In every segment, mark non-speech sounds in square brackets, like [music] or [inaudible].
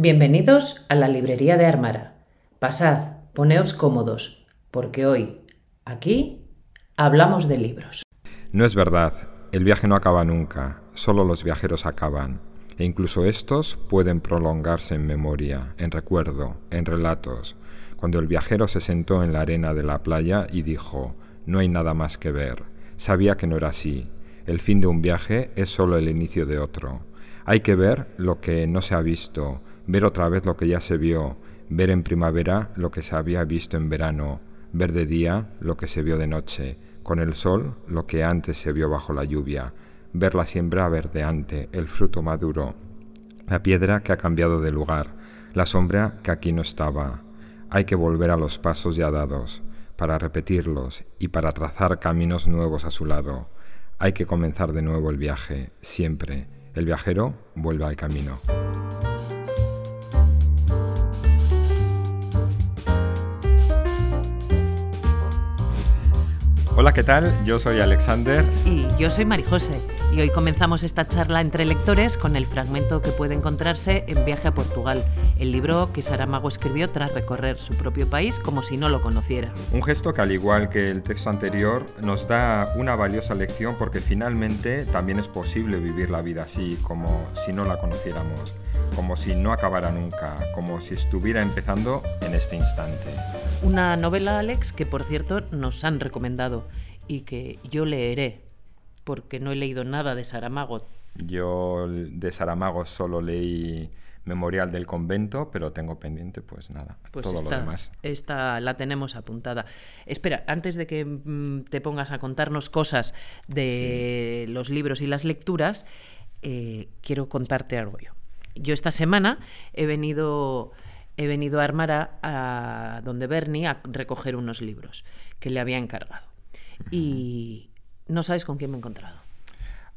Bienvenidos a la librería de Armara. Pasad, poneos cómodos, porque hoy, aquí, hablamos de libros. No es verdad, el viaje no acaba nunca, solo los viajeros acaban, e incluso estos pueden prolongarse en memoria, en recuerdo, en relatos, cuando el viajero se sentó en la arena de la playa y dijo, no hay nada más que ver. Sabía que no era así. El fin de un viaje es solo el inicio de otro. Hay que ver lo que no se ha visto, ver otra vez lo que ya se vio, ver en primavera lo que se había visto en verano, ver de día lo que se vio de noche, con el sol lo que antes se vio bajo la lluvia, ver la siembra verdeante, el fruto maduro, la piedra que ha cambiado de lugar, la sombra que aquí no estaba. Hay que volver a los pasos ya dados, para repetirlos y para trazar caminos nuevos a su lado. Hay que comenzar de nuevo el viaje, siempre. El viajero vuelve al camino. Hola, ¿qué tal? Yo soy Alexander. Y yo soy Marijose. Y hoy comenzamos esta charla entre lectores con el fragmento que puede encontrarse en Viaje a Portugal, el libro que Saramago escribió tras recorrer su propio país como si no lo conociera. Un gesto que al igual que el texto anterior nos da una valiosa lección porque finalmente también es posible vivir la vida así, como si no la conociéramos como si no acabara nunca, como si estuviera empezando en este instante. Una novela, Alex, que por cierto nos han recomendado y que yo leeré, porque no he leído nada de Saramago. Yo de Saramago solo leí Memorial del Convento, pero tengo pendiente, pues nada, pues todo esta, lo demás. Esta la tenemos apuntada. Espera, antes de que mm, te pongas a contarnos cosas de los libros y las lecturas, eh, quiero contarte algo yo yo esta semana he venido, he venido a Armara, a donde Bernie, a recoger unos libros que le había encargado. Y no sabes con quién me he encontrado.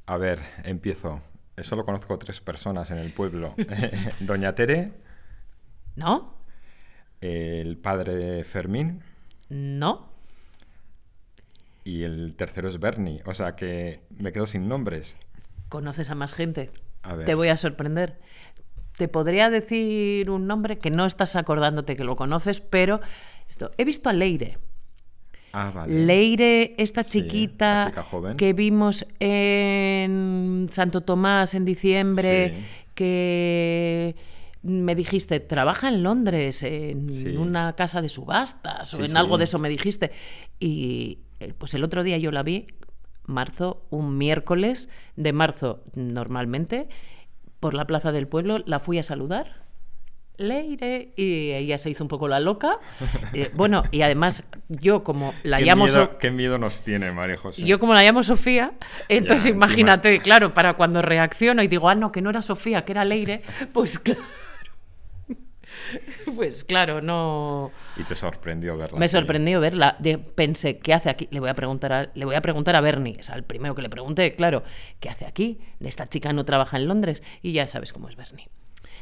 A ver, empiezo. Solo conozco tres personas en el pueblo. [laughs] Doña Tere. ¿No? El padre Fermín. No. Y el tercero es Bernie. O sea que me quedo sin nombres. ¿Conoces a más gente? Te voy a sorprender te podría decir un nombre que no estás acordándote que lo conoces, pero esto, he visto a Leire. Ah, vale. Leire, esta chiquita que vimos en Santo Tomás en diciembre, que me dijiste, trabaja en Londres, en una casa de subastas o en algo de eso me dijiste. Y eh, pues el otro día yo la vi, marzo, un miércoles de marzo normalmente, por la plaza del pueblo, la fui a saludar. Leire y ella se hizo un poco la loca. [laughs] Eh, bueno, y además yo como la ¿Qué llamo... Miedo, ¿Qué miedo nos tiene, María José? Yo como la llamo Sofía, entonces imagínate, claro, para cuando reacciono y digo, ah, no, que no era Sofía, que era Leire, pues claro. [laughs] Pues claro, no. Y te sorprendió verla. Me sorprendió verla. pensé, ¿qué hace aquí? Le voy a preguntar a, le voy a preguntar a Bernie, es al primero que le pregunté, claro, ¿qué hace aquí? Esta chica no trabaja en Londres y ya sabes cómo es Bernie.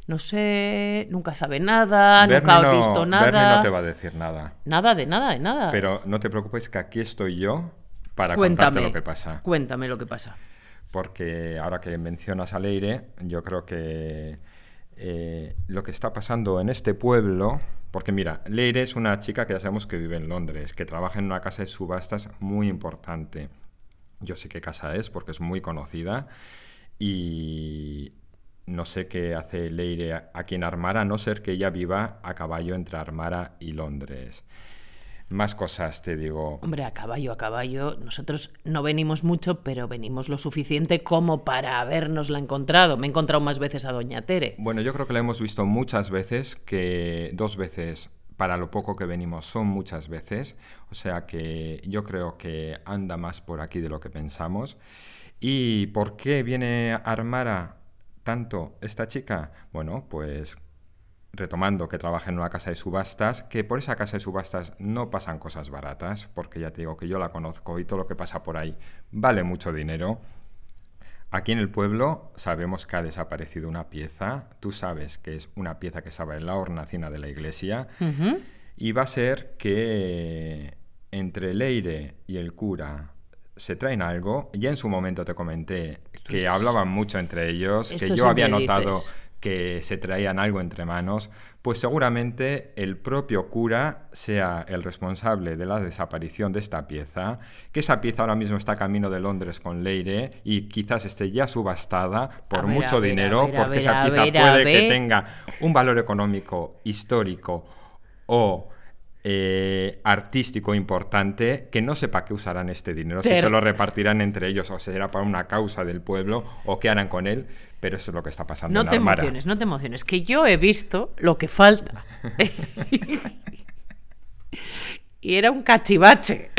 No sé, nunca sabe nada, nunca ha visto nada. Bernie no te va a decir nada. Nada, de nada, de nada. Pero no te preocupes que aquí estoy yo para contarte lo que pasa. Cuéntame lo que pasa. Porque ahora que mencionas a Leire, yo creo que eh, lo que está pasando en este pueblo, porque mira, Leire es una chica que ya sabemos que vive en Londres, que trabaja en una casa de subastas muy importante. Yo sé qué casa es porque es muy conocida y no sé qué hace Leire aquí en Armara, a no ser que ella viva a caballo entre Armara y Londres. Más cosas, te digo. Hombre, a caballo, a caballo. Nosotros no venimos mucho, pero venimos lo suficiente como para habernosla encontrado. Me he encontrado más veces a Doña Tere. Bueno, yo creo que la hemos visto muchas veces, que dos veces para lo poco que venimos son muchas veces. O sea que yo creo que anda más por aquí de lo que pensamos. ¿Y por qué viene Armara tanto esta chica? Bueno, pues retomando que trabaja en una casa de subastas, que por esa casa de subastas no pasan cosas baratas, porque ya te digo que yo la conozco y todo lo que pasa por ahí vale mucho dinero. Aquí en el pueblo sabemos que ha desaparecido una pieza, tú sabes que es una pieza que estaba en la hornacina de la iglesia, y va a ser que entre Leire y el cura se traen algo. Ya en su momento te comenté que hablaban mucho entre ellos, que yo había notado que se traían algo entre manos, pues seguramente el propio cura sea el responsable de la desaparición de esta pieza, que esa pieza ahora mismo está camino de Londres con Leire y quizás esté ya subastada por mucho dinero, porque esa pieza puede que tenga un valor económico histórico o eh, artístico importante que no sepa qué usarán este dinero, si se lo repartirán entre ellos o será para una causa del pueblo o qué harán con él, pero eso es lo que está pasando. No te emociones, no te emociones, que yo he visto lo que falta. [laughs] y era un cachivache,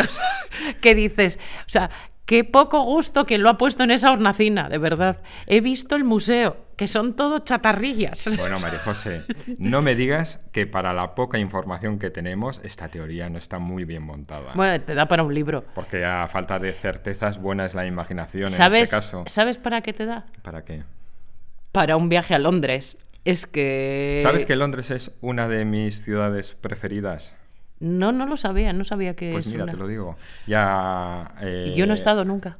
que dices, o sea, Qué poco gusto que lo ha puesto en esa hornacina, de verdad. He visto el museo, que son todo chatarrillas. Bueno, María José, no me digas que para la poca información que tenemos, esta teoría no está muy bien montada. Bueno, te da para un libro. Porque a falta de certezas, buena es la imaginación en este caso. ¿Sabes para qué te da? ¿Para qué? Para un viaje a Londres. Es que... ¿Sabes que Londres es una de mis ciudades preferidas? No, no lo sabía, no sabía que Pues mira, te lo digo. Ya. y yo no he eh, estado nunca.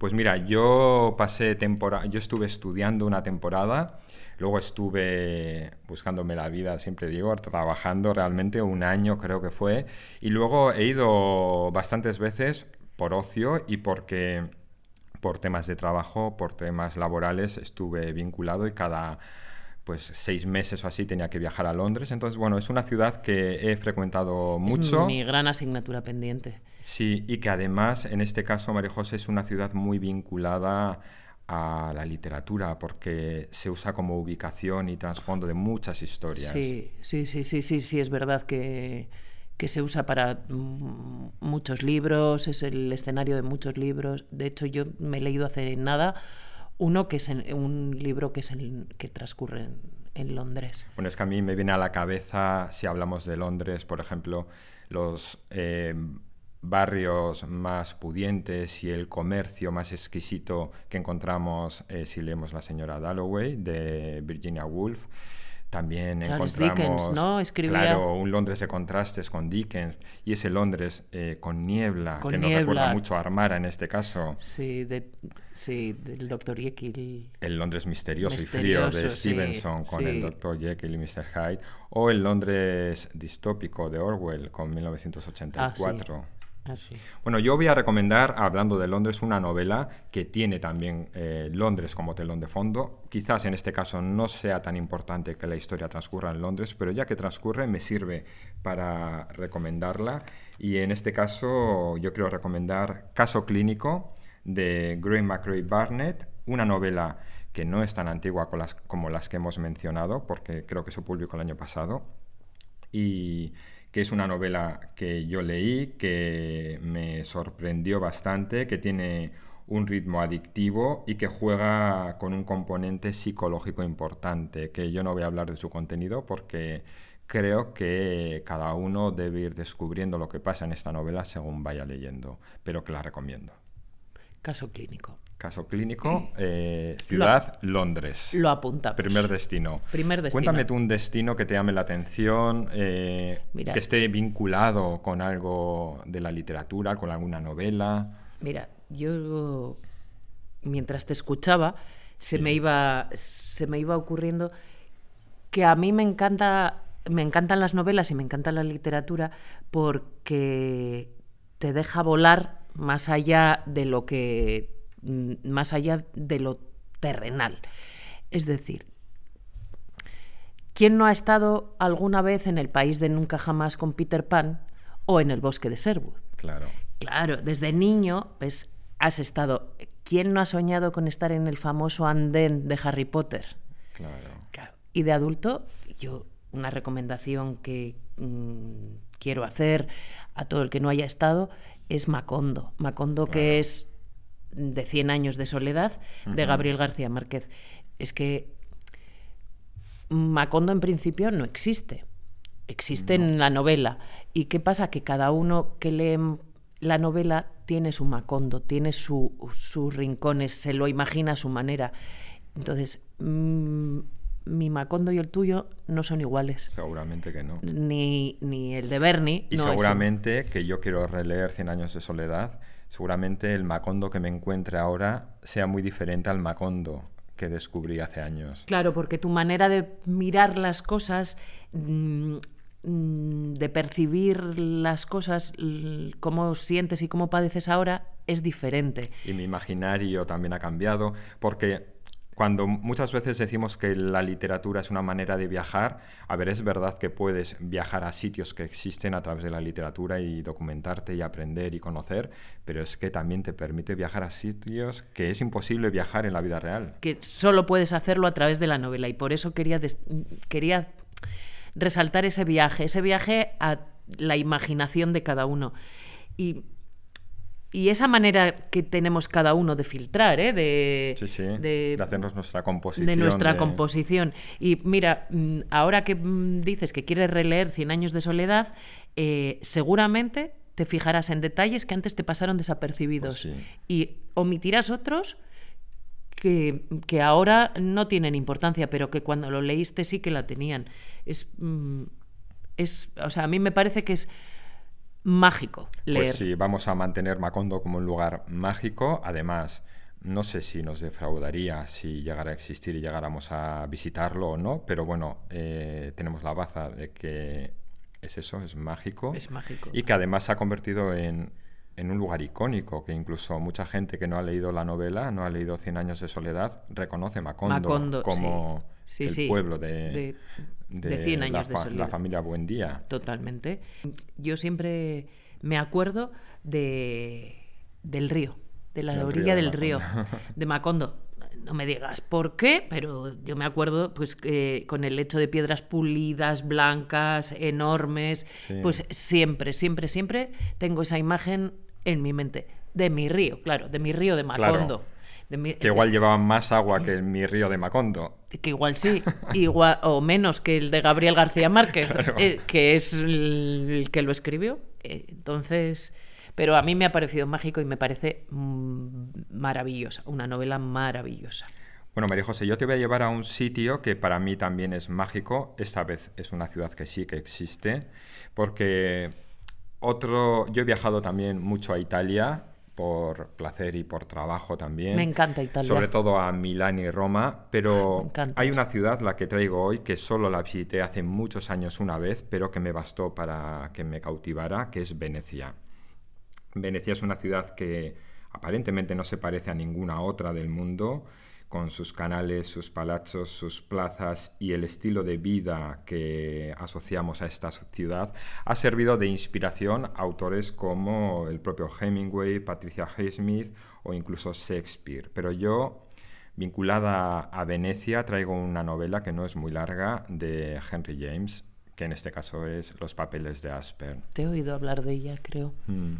Pues mira, yo pasé temporada. Yo estuve estudiando una temporada. Luego estuve buscándome la vida, siempre digo, trabajando realmente un año creo que fue. Y luego he ido bastantes veces por ocio y porque por temas de trabajo, por temas laborales, estuve vinculado y cada pues seis meses o así tenía que viajar a Londres. Entonces, bueno, es una ciudad que he frecuentado mucho. Es mi gran asignatura pendiente. Sí, y que además, en este caso, María José es una ciudad muy vinculada a la literatura porque se usa como ubicación y trasfondo de muchas historias. Sí, sí, sí, sí, sí, sí, es verdad que, que se usa para muchos libros, es el escenario de muchos libros. De hecho, yo me he leído hace nada uno que es un libro que, es el, que transcurre en, Londres. Bueno, es que a mí me viene a la cabeza, si hablamos de Londres, por ejemplo, los eh, barrios más pudientes y el comercio más exquisito que encontramos eh, si leemos La señora Dalloway de Virginia Woolf. También encontramos Dickens, ¿no? Escribía... claro, un Londres de contrastes con Dickens y ese Londres eh, con niebla, que nos recuerda mucho a Armara en este caso. Sí, sí del Dr. Jekyll. El Londres misterioso, y frío de Stevenson con el Dr. Jekyll y Mr. Hyde. O el Londres distópico de Orwell con 1984. Ah, bueno, yo voy a recomendar, hablando de Londres, una novela que tiene también eh, Londres como telón de fondo. Quizás en este caso no sea tan importante que la historia transcurra en Londres, pero ya que transcurre me sirve para recomendarla. Y en este caso yo quiero recomendar Caso Clínico de Graham McRae Barnett, una novela que no es tan antigua como las que hemos mencionado, porque creo que se publicó el año pasado. Y que es una novela que yo leí, que me sorprendió bastante, que tiene un ritmo adictivo y que juega con un componente psicológico importante, que yo no voy a hablar de su contenido porque creo que cada uno debe ir descubriendo lo que pasa en esta novela según vaya leyendo, pero que la recomiendo. Caso clínico. Caso clínico, eh, ciudad, Londres. Lo apunta. Primer destino. Primer destino. Cuéntame tú un destino que te llame la atención, eh, que esté vinculado con algo de la literatura, con alguna novela. Mira, yo mientras te escuchaba, se, me, iba, se me iba ocurriendo que a mí me encanta me encantan las novelas y me encanta la literatura porque te deja volar más allá de lo que más allá de lo terrenal. Es decir, ¿quién no ha estado alguna vez en el país de nunca jamás con Peter Pan o en el bosque de Sherwood? Claro. Claro, desde niño pues, has estado. ¿Quién no ha soñado con estar en el famoso andén de Harry Potter? Claro. Y de adulto, yo una recomendación que mm, quiero hacer a todo el que no haya estado es Macondo. Macondo, que es de 100 años de soledad, de Gabriel García Márquez. Es que Macondo en principio no existe. Existe en la novela. ¿Y qué pasa? Que cada uno que lee la novela tiene su Macondo, tiene sus rincones, se lo imagina a su manera. Entonces, mm, mi Macondo y el tuyo no son iguales. Seguramente que no. Ni, ni el de Bernie. Y seguramente que yo quiero releer Cien años de soledad, seguramente el Macondo que me encuentre ahora sea muy diferente al Macondo que descubrí hace años. Claro, porque tu manera de mirar las cosas, mm, mm, de percibir las cosas, cómo sientes y cómo padeces ahora, es diferente. Y mi imaginario también ha cambiado, porque cuando muchas veces decimos que la literatura es una manera de viajar, a ver, es verdad que puedes viajar a sitios que existen a través de la literatura y documentarte y aprender y conocer, pero es que también te permite viajar a sitios que es imposible viajar en la vida real. Que solo puedes hacerlo a través de la novela y por eso quería, quería resaltar ese viaje, ese viaje a la imaginación de cada uno. Y y esa manera que tenemos cada uno de filtrar, ¿eh? de, de, hacernos nuestra composición. De nuestra composición. Y mira, mm, ahora que mm, dices que quieres releer Cien años de soledad, eh, seguramente te fijarás en detalles que antes te pasaron desapercibidos. Pues y omitirás otros que, que, ahora no tienen importancia, pero que cuando lo leíste sí que la tenían. Es, mm, es, o sea, a mí me parece que es mágico leer. Pues sí, vamos a mantener Macondo como un lugar mágico. Además, no sé si nos defraudaría si llegara a existir y llegáramos a visitarlo o no, pero bueno, eh, tenemos la baza de que es eso, es mágico. Es mágico. Y que además se ha convertido en, un lugar icónico, que incluso mucha gente que no ha leído la novela, no ha leído Cien años de soledad, reconoce Macondo, como el pueblo de, de, 100 años la, de la familia Buendía. Totalmente. Yo siempre me acuerdo de, del río, de la orilla del río, de Macondo. No me digas por qué, pero yo me acuerdo pues con el lecho de piedras pulidas, blancas, enormes, pues siempre, siempre, siempre tengo esa imagen en mi mente. De mi río, claro, de mi río de Macondo que igual llevaban más agua que mi río de Macondo. Que igual sí, igual o menos que el de Gabriel García Márquez, eh, que es el, que lo escribió. Eh, entonces, pero a mí me ha parecido mágico y me parece mm, maravillosa, una novela maravillosa. Bueno, María José, yo te voy a llevar a un sitio que para mí también es mágico. Esta vez es una ciudad que sí que existe, porque otro, yo he viajado también mucho a Italia por placer y por trabajo también. Me encanta Italia. Sobre todo a Milán y Roma, pero hay una ciudad, la que traigo hoy, que solo la visité hace muchos años una vez, pero que me bastó para que me cautivara, que es Venecia. Venecia es una ciudad que aparentemente no se parece a ninguna otra del mundo con sus canales, sus palazos, sus plazas y el estilo de vida que asociamos a esta ciudad, ha servido de inspiración a autores como el propio Hemingway, Patricia Highsmith o incluso Shakespeare. Pero yo, vinculada a Venecia, traigo una novela que no es muy larga de Henry James, que en este caso es Los papeles de Asper. Te he oído hablar de ella, creo. Mm.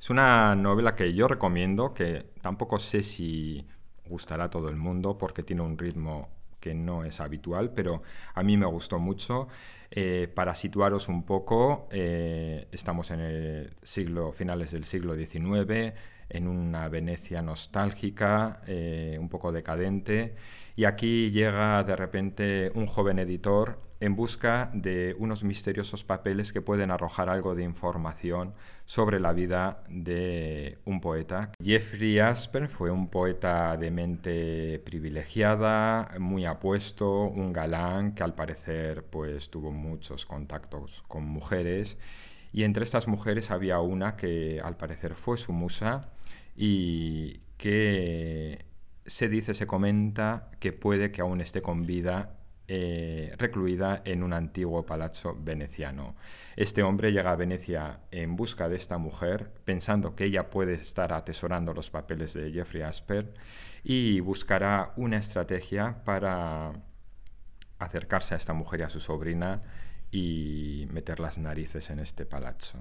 Es una novela que yo recomiendo, que tampoco sé si gustará a todo el mundo porque tiene un ritmo que no es habitual, pero a mí me gustó mucho. Eh, para situaros un poco, eh, estamos en el siglo, finales del siglo XIX, en una Venecia nostálgica, eh, un poco decadente, y aquí llega de repente un joven editor en busca de unos misteriosos papeles que pueden arrojar algo de información sobre la vida de un poeta. Jeffrey Asper fue un poeta de mente privilegiada, muy apuesto, un galán que al parecer pues tuvo muchos contactos con mujeres y entre estas mujeres había una que al parecer fue su musa y que se dice, se comenta que puede que aún esté con vida eh, recluida en un antiguo palazzo veneciano. Este hombre llega a Venecia en busca de esta mujer, pensando que ella puede estar atesorando los papeles de Jeffrey Asper, y buscará una estrategia para acercarse a esta mujer y a su sobrina y meter las narices en este palazzo.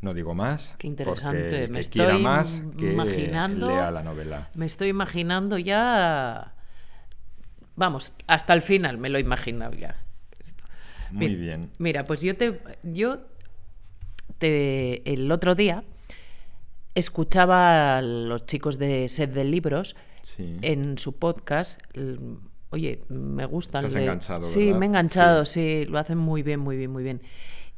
No digo más. Qué interesante. me estoy más imaginando, lea la novela. Me estoy imaginando ya. Vamos, hasta el final me lo he imaginado ya. Muy bien. Mira, pues yo te. Yo te. El otro día escuchaba a los chicos de Sed de Libros en su podcast. Oye, me gustan. Te enganchado, Sí, me he enganchado, sí, lo hacen muy bien, muy bien, muy bien.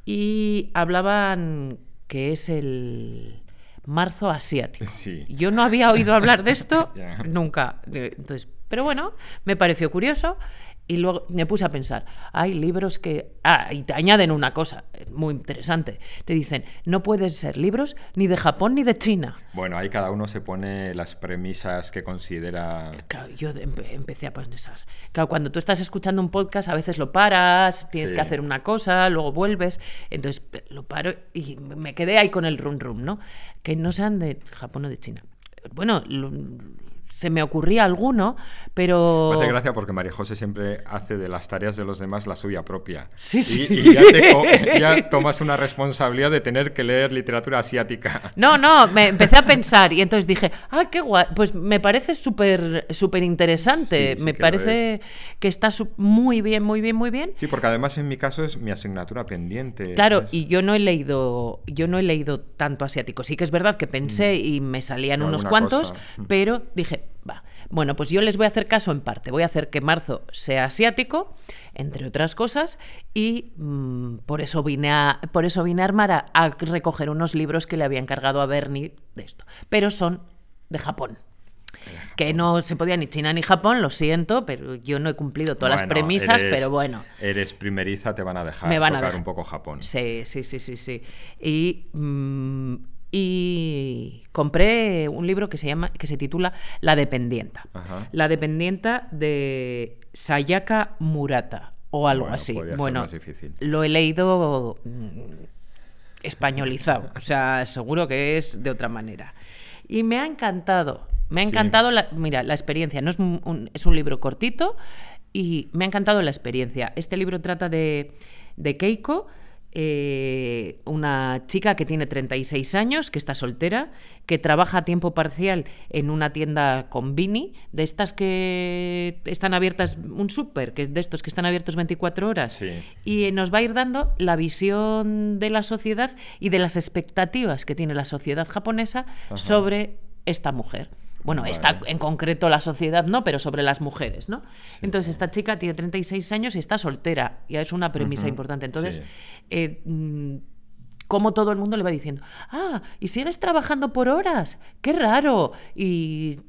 Y hablaban que es el marzo asiático. [laughs] Yo no había oído hablar de esto [laughs] nunca. Entonces, Pero bueno, me pareció curioso y luego me puse a pensar, hay libros que... Ah, y te añaden una cosa muy interesante. Te dicen, no pueden ser libros ni de Japón ni de China. Bueno, ahí cada uno se pone las premisas que considera... Claro, yo empecé a pensar. Claro, cuando tú estás escuchando un podcast, a veces lo paras, tienes que hacer una cosa, luego vuelves. Entonces lo paro y me quedé ahí con el rum rum, ¿no? Que no sean de Japón o de China. Bueno, se me ocurría alguno, pero... Me hace gracia porque María José siempre hace de las tareas de los demás la suya propia. Sí, sí. Y, [laughs] ya, tomas una responsabilidad de tener que leer literatura asiática. No, no, me empecé a pensar y entonces dije, ah, qué guay, pues me parece súper súper interesante, me parece que está muy bien, muy bien, muy bien. Sí, porque además en mi caso es mi asignatura pendiente. Claro, y yo no he leído, yo no he leído tanto asiático. Sí que es verdad que pensé mm. y me salían unos cuantos, mm. pero dije, Va. Bueno, pues yo les voy a hacer caso en parte. Voy a hacer que marzo sea asiático, entre otras cosas, y mm, por, eso vine a, por eso vine a armar a, recoger unos libros que le había encargado a Bernie de esto. Pero son de Japón. Que no se podía ni China ni Japón, lo siento, pero yo no he cumplido todas las premisas, pero bueno. Eres primeriza, te van a dejar me van tocar a un poco Japón. Sí, sí, sí, sí, sí. Y mm, y compré un libro que se llama que se titula La dependienta. La dependienta de Sayaka Murata o algo así. Bueno, lo he leído mm, españolizado, [laughs] o sea, seguro que es de otra manera. Y me ha encantado, me ha encantado la, mira, la experiencia, no es un, es un libro cortito y me ha encantado la experiencia. Este libro trata de, de Keiko, eh, una chica que tiene 36 años, que está soltera, que trabaja a tiempo parcial en una tienda con Vini, de estas que están abiertas, un súper, que de estos que están abiertos 24 horas, y nos va a ir dando la visión de la sociedad y de las expectativas que tiene la sociedad japonesa sobre esta mujer. Bueno, está en concreto la sociedad no, pero sobre las mujeres, ¿no? Entonces, esta chica tiene 36 años y está soltera, ya es una premisa importante. Entonces, eh, mm, como todo el mundo le va diciendo, ah, y sigues trabajando por horas, qué raro, y,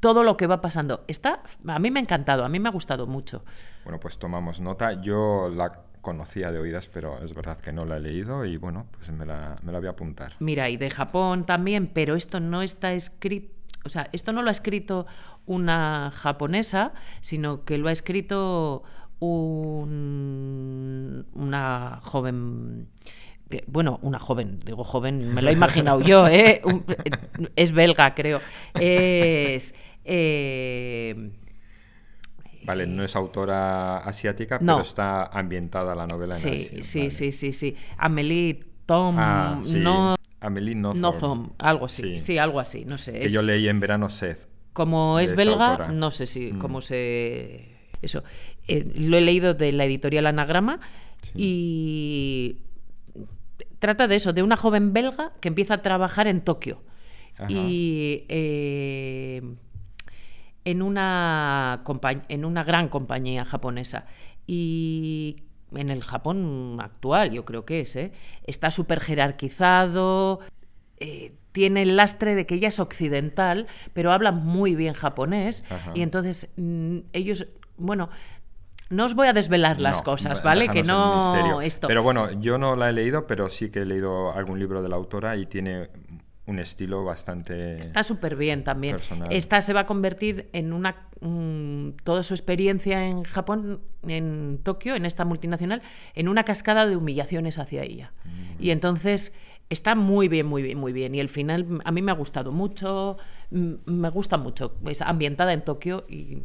todo lo que va pasando. Está, a mí me ha encantado, a mí me ha gustado mucho. Bueno, pues tomamos nota. Yo la conocía de oídas, pero es verdad que no la he leído y bueno, pues me la, me la voy a apuntar. Mira, y de Japón también, pero esto no está escrito, o sea, esto no lo ha escrito una japonesa, sino que lo ha escrito un, una joven bueno, una joven, digo joven, me lo he imaginado yo, ¿eh? es belga, creo. Es. Eh, Vale, no es autora asiática, pero está ambientada la novela en sí, Asia. Sí, sí, sí, sí. Amelie Tom, ah, no... Amelie algo así, sí. algo así, no sé. Que yo leí en verano Sed. Como es belga, no sé si, mm. cómo se... Eso. Eh, lo he leído de la editorial Anagrama y trata de eso, de una joven belga que empieza a trabajar en Tokio. Y eh, en una, en una gran compañía japonesa. Y en el Japón actual, yo creo que es, ¿eh? está súper jerarquizado, eh, tiene el lastre de que ella es occidental, pero habla muy bien japonés, y entonces mm, ellos, bueno, no os voy a desvelar las cosas, ¿vale? Que no esto. Pero bueno, yo no la he leído, pero sí que he leído algún libro de la autora y tiene un estilo bastante. Está súper bien también. Esta se va a convertir en una. toda su experiencia en Japón, en Tokio, en esta multinacional, en una cascada de humillaciones hacia ella. Y entonces está muy bien, muy bien, muy bien. Y el final a mí me ha gustado mucho. Me gusta mucho. Es ambientada en Tokio y.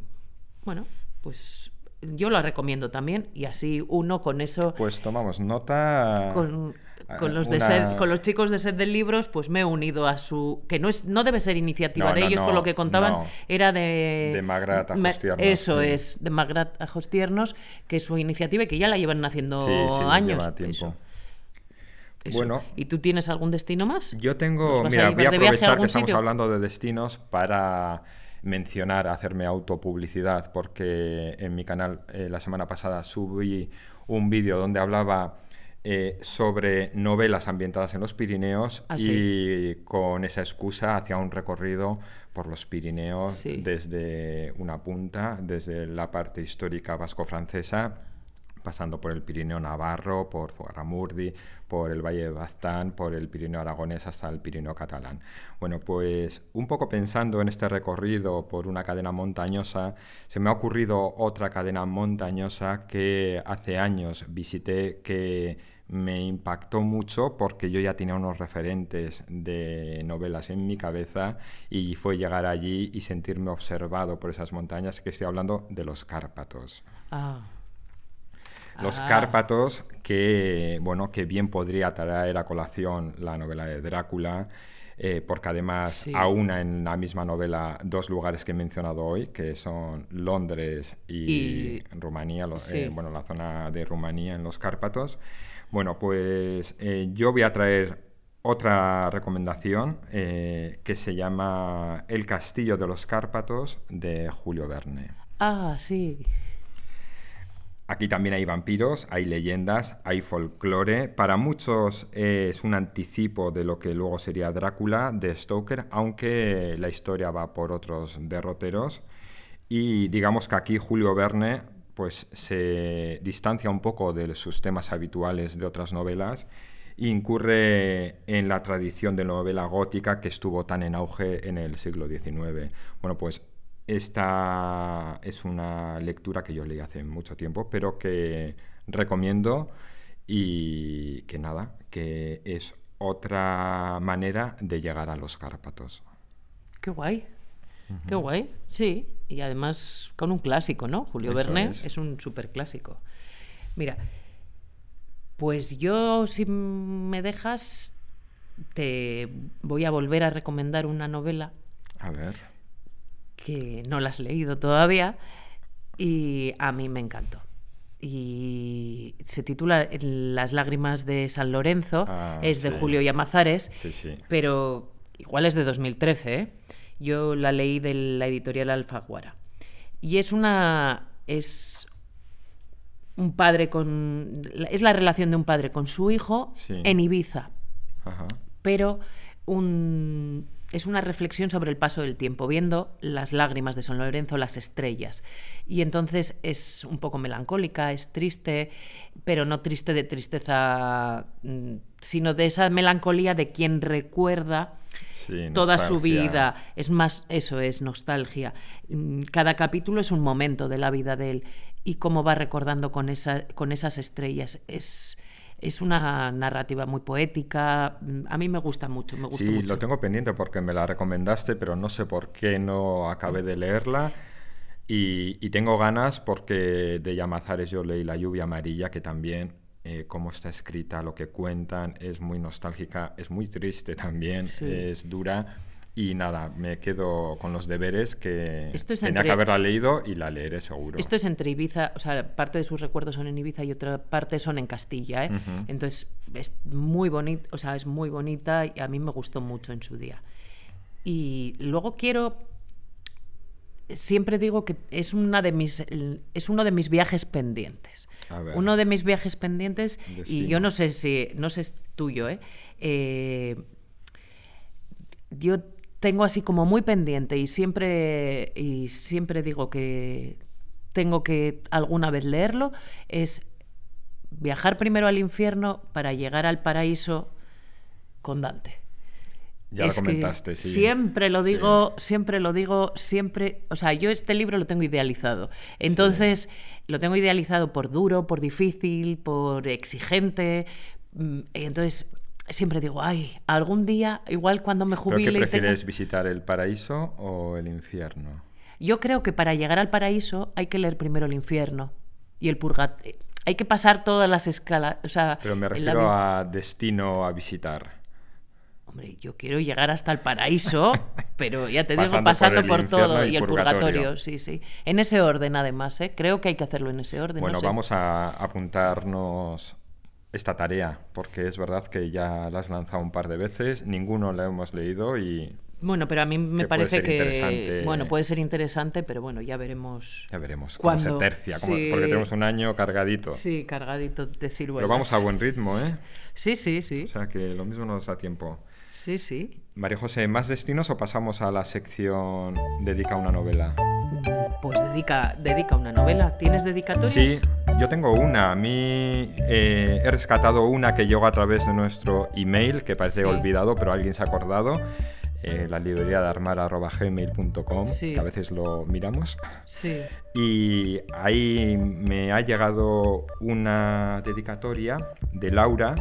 Bueno, pues yo la recomiendo también y así uno con eso... Pues tomamos nota... Con, con los, de con los chicos de Sed de Libros, pues me he unido a su... que no, es, no debe ser iniciativa de ellos, por lo que contaban, era de... De Magrat Ajostiernos. Eso es, de Magrat Ajostiernos, que es su iniciativa y que ya la llevan haciendo años. Lleva tiempo. Bueno. ¿Y tú tienes algún destino más? Yo tengo... Mira, voy a aprovechar que estamos hablando de destinos para mencionar, hacerme autopublicidad, porque en mi canal eh, la semana pasada subí un vídeo donde hablaba eh, sobre novelas ambientadas en los Pirineos Ah, y con esa excusa hacía un recorrido por los Pirineos Sí. desde una punta, desde la parte histórica vasco-francesa pasando por el Pirineo Navarro, por Zugarramurdi, por el Valle de Baztán, por el Pirineo Aragonés hasta el Pirineo Catalán. Bueno, pues un poco pensando en este recorrido por una cadena montañosa, se me ha ocurrido otra cadena montañosa que hace años visité que me impactó mucho porque yo ya tenía unos referentes de novelas en mi cabeza y fue llegar allí y sentirme observado por esas montañas, que estoy hablando de los Cárpatos. Ah, Los Ah. Cárpatos, que, bueno, que bien podría traer a colación la novela de Drácula, eh, porque además Sí. aúna en la misma novela dos lugares que he mencionado hoy, que son Londres y, Y- Rumanía, lo- sí. eh, bueno, la zona de Rumanía en los Cárpatos. Bueno, pues eh, yo voy a traer otra recomendación eh, que se llama El Castillo de los Cárpatos de Julio Verne. ah, sí. Aquí también hay vampiros, hay leyendas, hay folclore. Para muchos es un anticipo de lo que luego sería Drácula de Stoker, aunque la historia va por otros derroteros. Y digamos que aquí Julio Verne pues, se distancia un poco de sus temas habituales de otras novelas e incurre en la tradición de novela gótica que estuvo tan en auge en el siglo XIX. Bueno, pues esta es una lectura que yo leí hace mucho tiempo, pero que recomiendo y que nada, que es otra manera de llegar a los Cárpatos. Qué guay. Qué guay, sí. Y además con un clásico, ¿no? Julio Eso Verne es. es. un súper clásico. Mira, pues yo, si me dejas, te voy a volver a recomendar una novela A ver. Que no la has leído todavía y a mí me encantó. Y se titula Las lágrimas de San Lorenzo, Ah, es de sí. Julio Llamazares, Sí, sí. pero igual es de 2013, ¿eh? Yo la leí de la editorial Alfaguara. Y es una... es un padre con... es la relación de un padre con su hijo en Ibiza Ajá. pero un- es una reflexión sobre el paso del tiempo, viendo las lágrimas de San Lorenzo, las estrellas. Y entonces es un poco melancólica, es triste, pero no triste de tristeza, mm, sino de esa melancolía de quien recuerda Sí, toda su vida. Es más, eso es nostalgia. Mm, Cada capítulo es un momento de la vida de él y cómo va recordando con, esa, con esas estrellas. Es, es una narrativa muy poética. Mm, A mí me gusta mucho, me gusta Sí, mucho. lo tengo pendiente porque me la recomendaste, pero no sé por qué no acabé de leerla. Y, y tengo ganas porque de Llamazares yo leí La lluvia amarilla, que también, eh, cómo está escrita, lo que cuentan, es muy nostálgica, es muy triste también, Sí. es dura. Y nada, me quedo con los deberes que Esto es tenía entre- que haberla leído y la leeré seguro. Esto es entre Ibiza, o sea, parte de sus recuerdos son en Ibiza y otra parte son en Castilla, ¿eh? Entonces es muy bonita, o sea, es muy bonita y a mí me gustó mucho en su día. Y luego quiero, siempre digo que es una de mis, es uno de mis viajes pendientes. Uno de mis viajes pendientes y yo no sé si, no sé es tuyo, ¿eh? Eh, yo tengo así como muy pendiente y siempre y siempre digo que tengo que alguna vez leerlo es viajar primero al infierno para llegar al paraíso con Dante. ya lo Es comentaste, sí. Siempre lo Sí. digo, siempre lo digo, siempre. O sea, yo este libro lo tengo idealizado. Entonces, lo tengo idealizado por duro, por difícil, por exigente. mm, entonces, siempre digo, ay, algún día, igual cuando me ¿Pero jubile. qué y tenga- prefieres, visitar el paraíso o el infierno? Yo creo que para llegar al paraíso hay que leer primero el infierno y el purgatorio. Hay que pasar todas las escalas. O sea, Pero me la refiero a destino a visitar. Hombre, yo quiero llegar hasta el paraíso, [laughs] pero ya te digo, Pasando por pasando todo y y el purgatorio. purgatorio, sí, sí. En ese orden, además, ¿eh? Creo que hay que hacerlo en ese orden. Bueno, no sé. vamos a apuntarnos esta tarea, porque es verdad que ya la has lanzado un par de veces, ninguno la hemos leído y bueno, pero a mí me parece que bueno puede ser interesante, pero bueno ya veremos. Ya veremos cómo se tercia, porque tenemos un año cargadito. Sí, cargadito de ciruelas. Pero vamos a buen ritmo, ¿eh? Sí, sí, sí. O sea que lo mismo nos da tiempo. Sí, sí. María José, ¿más destinos o pasamos a la sección dedica una novela? Pues dedica, dedica una novela. ¿Tienes dedicatorias? Sí, yo tengo una. A mí eh, he rescatado una que llegó a través de nuestro email, que parece olvidado, pero alguien se ha acordado eh, la librería de armar.gmail.com, que a veces lo miramos. Sí. Y ahí me ha llegado una dedicatoria de Laura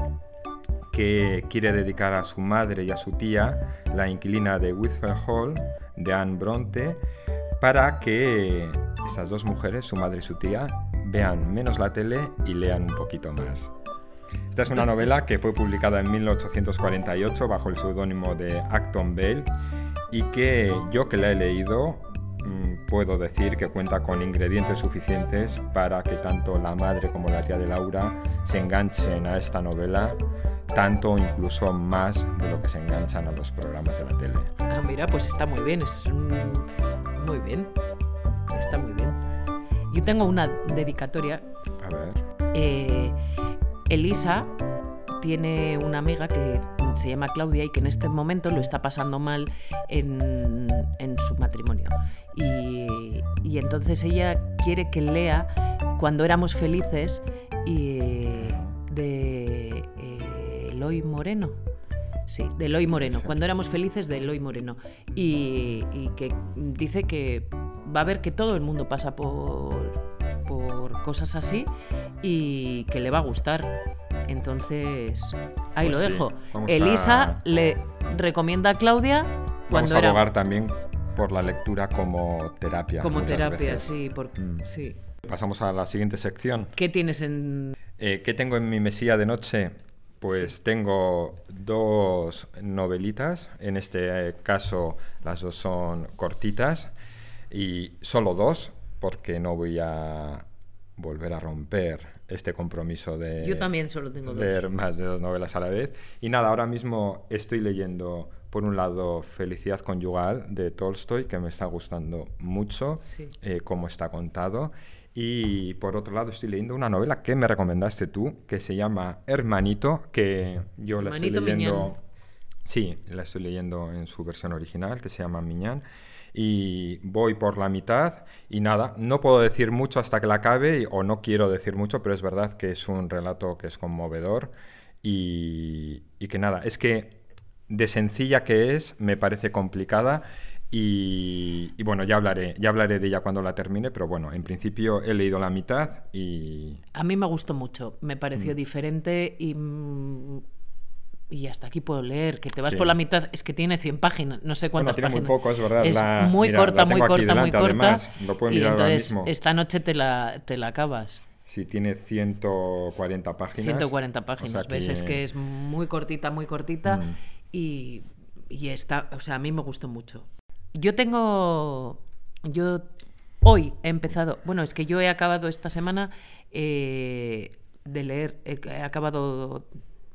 que quiere dedicar a su madre y a su tía, la inquilina de Whitfield Hall, de Anne Bronte, para que esas dos mujeres, su madre y su tía, vean menos la tele y lean un poquito más. Esta es una novela que fue publicada en 1848 bajo el seudónimo de Acton Bale y que yo que la he leído mm, puedo decir que cuenta con ingredientes suficientes para que tanto la madre como la tía de Laura se enganchen a esta novela, tanto o incluso más de lo que se enganchan a los programas de la tele. Ah, mira, pues está muy bien, es muy bien, está muy bien. Yo tengo una dedicatoria. A ver. Eh, Elisa tiene una amiga que se llama Claudia y que en este momento lo está pasando mal en, su matrimonio. Y, entonces ella quiere que lea Cuando éramos felices de eh, Eloy Moreno. Sí, de Eloy Moreno. Cuando éramos felices de Eloy Moreno. Y, y que dice que va a ver que todo el mundo pasa por por cosas así y que le va a gustar. Entonces, ahí pues lo dejo. Elisa le recomienda a Claudia cuando Vamos a abogar también por la lectura como terapia. Como terapia, sí, mm. sí. Pasamos a la siguiente sección. ¿Qué tienes en...? Eh, ¿Qué tengo en mi mesilla de noche? Pues tengo dos novelitas, en este caso las dos son cortitas. Y solo dos, porque no voy a volver a romper este compromiso de Yo también solo tengo leer más de dos novelas a la vez. Y nada, ahora mismo estoy leyendo, por un lado, Felicidad Conyugal de Tolstoy, que me está gustando mucho eh, cómo está contado. Y por otro lado estoy leyendo una novela que me recomendaste tú, que se llama Hermanito, que yo la estoy leyendo... Sí, la estoy leyendo en su versión original, que se llama Miñán. Y voy por la mitad y nada, no puedo decir mucho hasta que la acabe o no quiero decir mucho, pero es verdad que es un relato que es conmovedor. Y, que nada, es que de sencilla que es, me parece complicada y, bueno, ya hablaré, ya hablaré de ella cuando la termine, pero bueno, en principio he leído la mitad y... A mí me gustó mucho, me pareció mm. diferente y mm, y hasta aquí puedo leer, que te vas por la mitad, es que tiene 100 páginas, no sé cuántas tiene páginas. muy poco, es verdad. Es muy corta, muy corta, muy corta. y entonces esta noche te la, te la acabas. Sí, tiene 140 páginas. 140 páginas, ¿ves? Es que es muy cortita, muy cortita mm. y, y está, o sea, a mí me gustó mucho. Yo tengo, yo hoy he empezado, bueno, es que yo he acabado esta semana eh, de leer, he acabado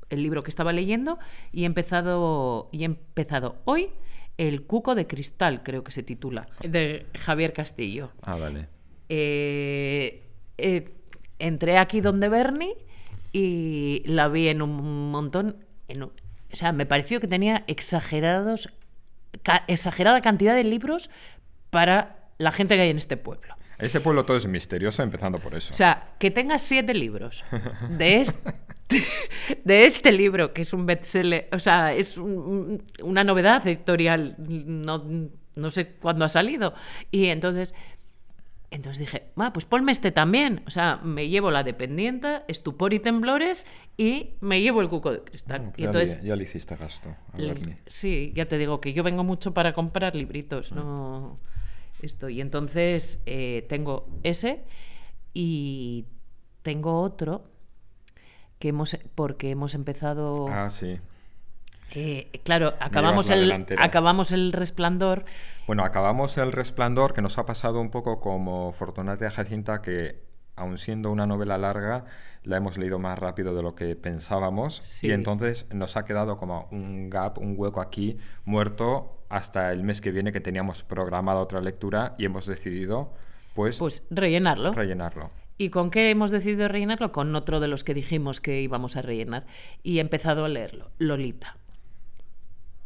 el libro que estaba leyendo y he empezado, y he empezado hoy El Cuco de Cristal, creo que se titula, de Javier Castillo. Ah, vale. Eh, eh, entré aquí donde Bernie y la vi en un montón. o sea, me pareció que tenía exagerados, exagerada cantidad de libros para la gente que hay en este pueblo. Ese pueblo todo es misterioso, empezando por eso. O sea, que tengas siete libros de este, [laughs] de este libro, que es un bestseller, o sea, es una novedad editorial, no, no, sé cuándo ha salido. Y entonces, entonces dije, pues ponme este también. O sea, me llevo la dependiente, estupor y temblores y me llevo el cuco de cristal. y ya, entonces, le, ya le hiciste gasto. sí, ya te digo que yo vengo mucho para comprar libritos, no esto. Y entonces eh, tengo ese y tengo otro que hemos porque hemos empezado. Ah, sí. Eh, claro, acabamos el, acabamos el resplandor. Bueno, acabamos el resplandor que nos ha pasado un poco como Fortunata Jacinta que aun siendo una novela larga, la hemos leído más rápido de lo que pensábamos y entonces nos ha quedado como un gap, un hueco aquí muerto hasta el mes que viene que teníamos programada otra lectura y hemos decidido pues, pues rellenarlo. Rellenarlo. ¿Y con qué hemos decidido rellenarlo? Con otro de los que dijimos que íbamos a rellenar. Y he empezado a leerlo, Lolita.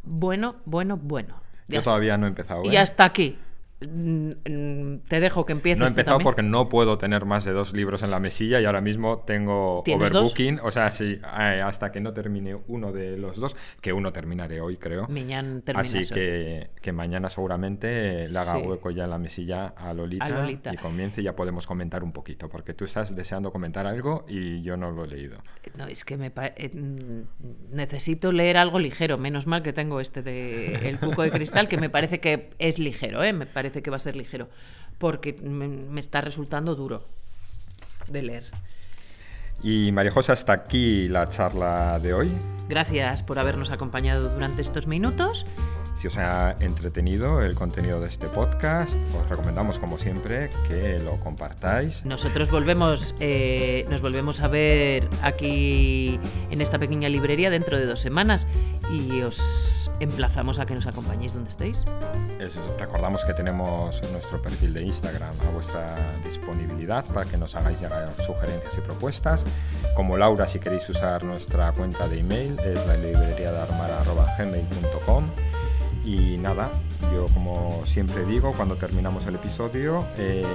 Bueno, bueno, bueno. Yo todavía no he empezado. Y ¿eh? hasta aquí. Mm, mm, te dejo que empieces. No he empezado porque no puedo tener más de dos libros en la mesilla y ahora mismo tengo overbooking. O sea, sí, eh, hasta que no termine uno de los dos, que uno terminaré hoy, creo. Así que, que, mañana seguramente le haga hueco ya en la mesilla a Lolita, y comience y ya podemos comentar un poquito, porque tú estás deseando comentar algo y yo no lo he leído. No, es que me eh, mm, necesito leer algo ligero. Menos mal que tengo este de El Cuco de Cristal, que me parece que es ligero, ¿eh? Me parece que va a ser ligero, porque me, está resultando duro de leer. Y María José, hasta aquí la charla de hoy. Gracias por habernos acompañado durante estos minutos si os ha entretenido el contenido de este podcast, os recomendamos como siempre que lo compartáis. Nosotros volvemos, eh, nos volvemos a ver aquí en esta pequeña librería dentro de dos semanas y os emplazamos a que nos acompañéis donde estéis. Recordamos que tenemos nuestro perfil de Instagram a vuestra disponibilidad para que nos hagáis llegar sugerencias y propuestas. Como Laura, si queréis usar nuestra cuenta de email, es la librería de armar.gmail.com. Y nada, yo como siempre digo, cuando terminamos el episodio, eh,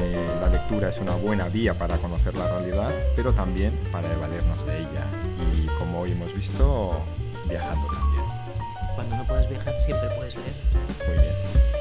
la lectura es una buena vía para conocer la realidad, pero también para evadirnos de ella. Y como hoy hemos visto, viajando cuando no puedes viajar, siempre puedes ver. Muy bien.